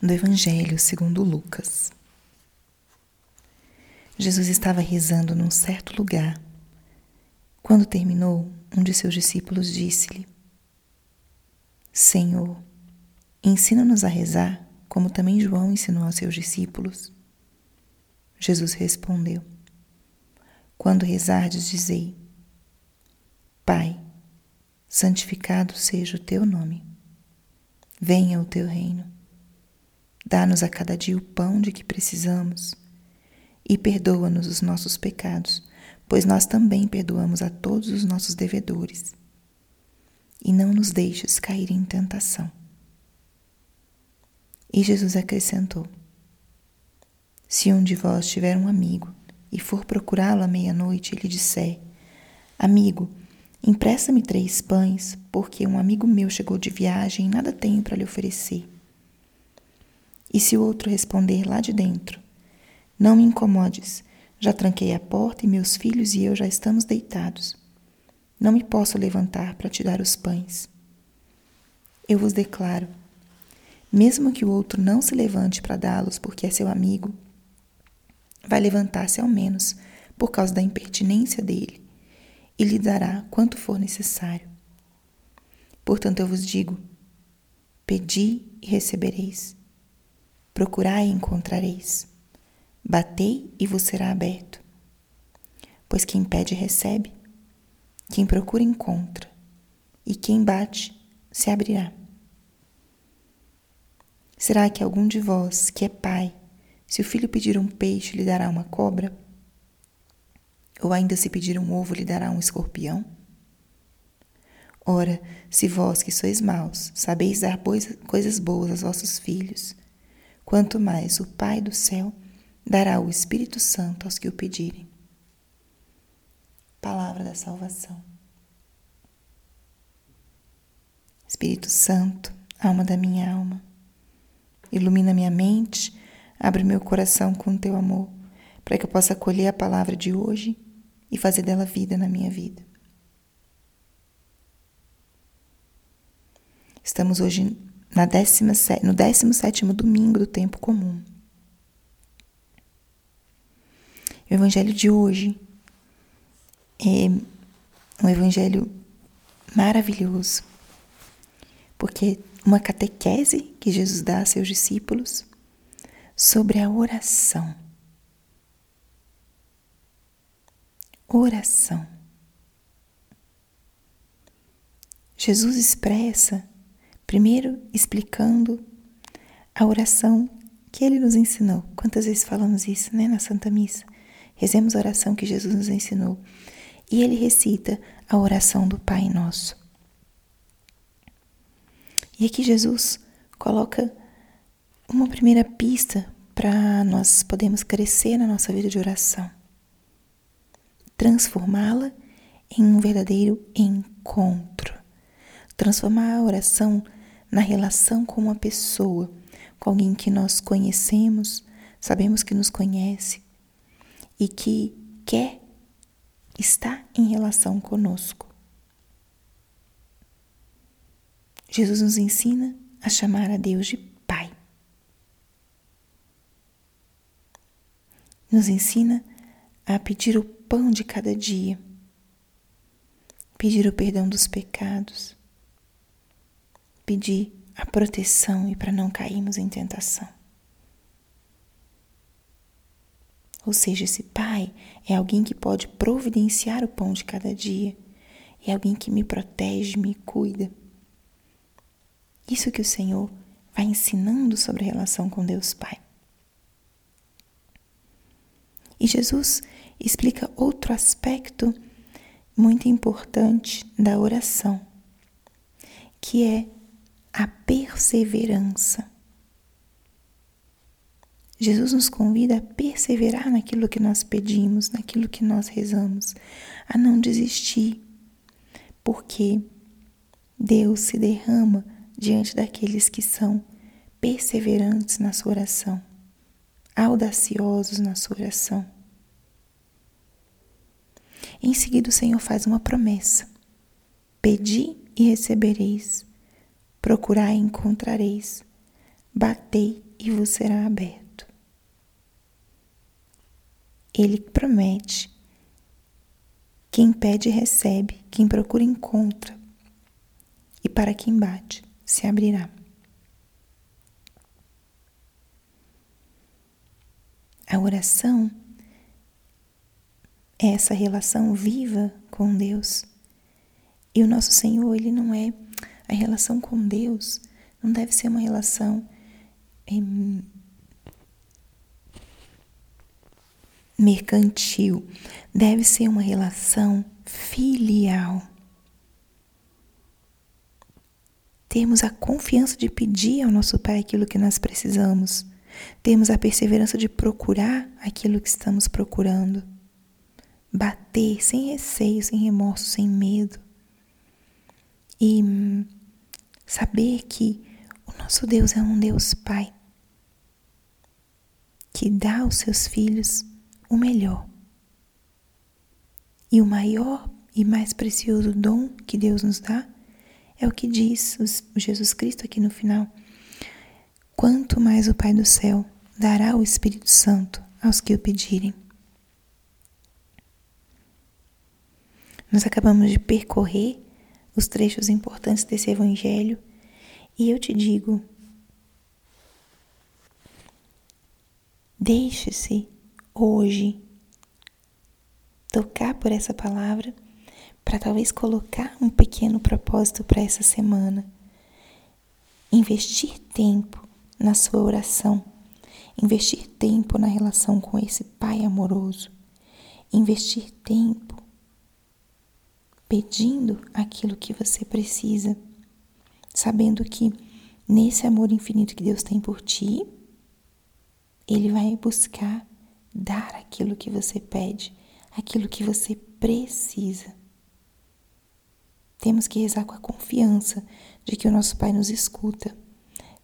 do Evangelho segundo Lucas. Jesus estava rezando num certo lugar. Quando terminou, um de seus discípulos disse-lhe: Senhor, ensina-nos a rezar, como também João ensinou aos seus discípulos. Jesus respondeu: Quando rezardes, dizei: Pai, santificado seja o teu nome. Venha o teu reino Dá-nos a cada dia o pão de que precisamos e perdoa-nos os nossos pecados, pois nós também perdoamos a todos os nossos devedores. E não nos deixes cair em tentação. E Jesus acrescentou: Se um de vós tiver um amigo e for procurá-lo à meia-noite e lhe disser: Amigo, empresta-me três pães, porque um amigo meu chegou de viagem e nada tenho para lhe oferecer. E se o outro responder lá de dentro: Não me incomodes, já tranquei a porta e meus filhos e eu já estamos deitados. Não me posso levantar para te dar os pães. Eu vos declaro: mesmo que o outro não se levante para dá-los porque é seu amigo, vai levantar-se ao menos por causa da impertinência dele e lhe dará quanto for necessário. Portanto, eu vos digo: pedi e recebereis Procurai e encontrareis. Batei e vos será aberto. Pois quem pede, recebe. Quem procura, encontra. E quem bate, se abrirá. Será que algum de vós, que é pai, se o filho pedir um peixe, lhe dará uma cobra? Ou ainda se pedir um ovo, lhe dará um escorpião? Ora, se vós que sois maus, sabeis dar coisas boas aos vossos filhos, quanto mais o Pai do céu dará o Espírito Santo aos que o pedirem. Palavra da salvação. Espírito Santo, alma da minha alma, ilumina minha mente, abre meu coração com teu amor, para que eu possa acolher a palavra de hoje e fazer dela vida na minha vida. Estamos hoje na décima, no 17 domingo do tempo comum. O evangelho de hoje é um evangelho maravilhoso, porque uma catequese que Jesus dá a seus discípulos sobre a oração. Oração. Jesus expressa Primeiro, explicando a oração que ele nos ensinou. Quantas vezes falamos isso, né, na Santa Missa? Rezemos a oração que Jesus nos ensinou. E ele recita a oração do Pai Nosso. E aqui Jesus coloca uma primeira pista para nós podermos crescer na nossa vida de oração. Transformá-la em um verdadeiro encontro. Transformar a oração na relação com uma pessoa, com alguém que nós conhecemos, sabemos que nos conhece e que quer estar em relação conosco. Jesus nos ensina a chamar a Deus de Pai. Nos ensina a pedir o pão de cada dia, pedir o perdão dos pecados, pedir a proteção e para não cairmos em tentação. Ou seja, esse pai é alguém que pode providenciar o pão de cada dia, é alguém que me protege, me cuida. Isso que o Senhor vai ensinando sobre a relação com Deus Pai. E Jesus explica outro aspecto muito importante da oração, que é a perseverança. Jesus nos convida a perseverar naquilo que nós pedimos, naquilo que nós rezamos, a não desistir, porque Deus se derrama diante daqueles que são perseverantes na sua oração, audaciosos na sua oração. Em seguida, o Senhor faz uma promessa: Pedi e recebereis, procurai e encontrareis, batei e vos será aberto. Ele promete. Quem pede, recebe, quem procura, encontra, e para quem bate, se abrirá. A oração é essa relação viva com Deus. E o nosso Senhor, ele não é a relação com Deus, não deve ser uma relação em, mercantil, deve ser uma relação filial. Temos a confiança de pedir ao nosso Pai aquilo que nós precisamos. Temos a perseverança de procurar aquilo que estamos procurando. Bater sem receio, sem remorso, sem medo. E saber que o nosso Deus é um Deus Pai que dá aos seus filhos o melhor. E o maior e mais precioso dom que Deus nos dá é o que diz Jesus Cristo aqui no final quanto mais o Pai do céu dará o Espírito Santo aos que o pedirem. Nós acabamos de percorrer os trechos importantes desse Evangelho. E eu te digo: deixe-se hoje tocar por essa palavra para talvez colocar um pequeno propósito para essa semana. Investir tempo na sua oração, investir tempo na relação com esse Pai amoroso, investir tempo pedindo aquilo que você precisa, sabendo que nesse amor infinito que Deus tem por ti, Ele vai buscar dar aquilo que você pede, aquilo que você precisa. Temos que rezar com a confiança de que o nosso Pai nos escuta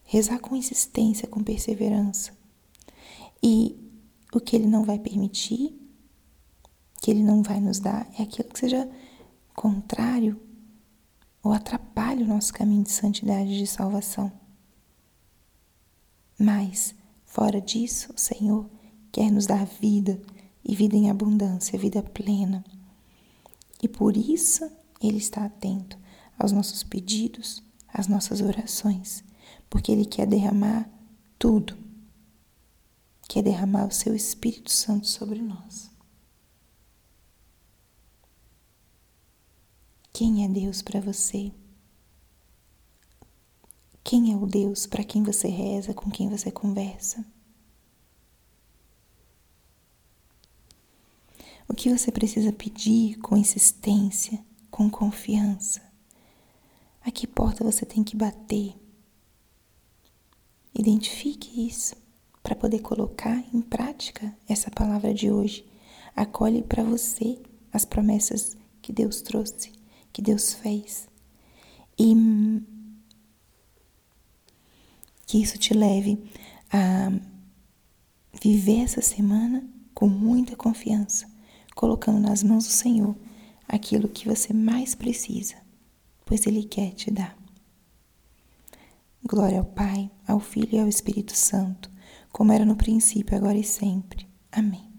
rezar com insistência, com perseverança. E o que ele não vai permitir, que ele não vai nos dar, é aquilo que seja contrário ou atrapalhe o nosso caminho de santidade e de salvação. Mas, fora disso, o Senhor quer nos dar vida e vida em abundância, vida plena. E por isso Ele está atento aos nossos pedidos, às nossas orações porque Ele quer derramar tudo. Quer derramar o seu Espírito Santo sobre nós. Quem é Deus para você? Quem é o Deus para quem você reza, com quem você conversa? O que você precisa pedir com insistência, com confiança? A que porta você tem que bater? Identifique isso para poder colocar em prática essa palavra de hoje. Acolhe para você as promessas que Deus trouxe, que Deus fez. E que isso te leve a viver essa semana com muita confiança, colocando nas mãos do Senhor aquilo que você mais precisa, pois Ele quer te dar. Glória ao Pai, ao Filho e ao Espírito Santo, como era no princípio, agora e sempre. Amém.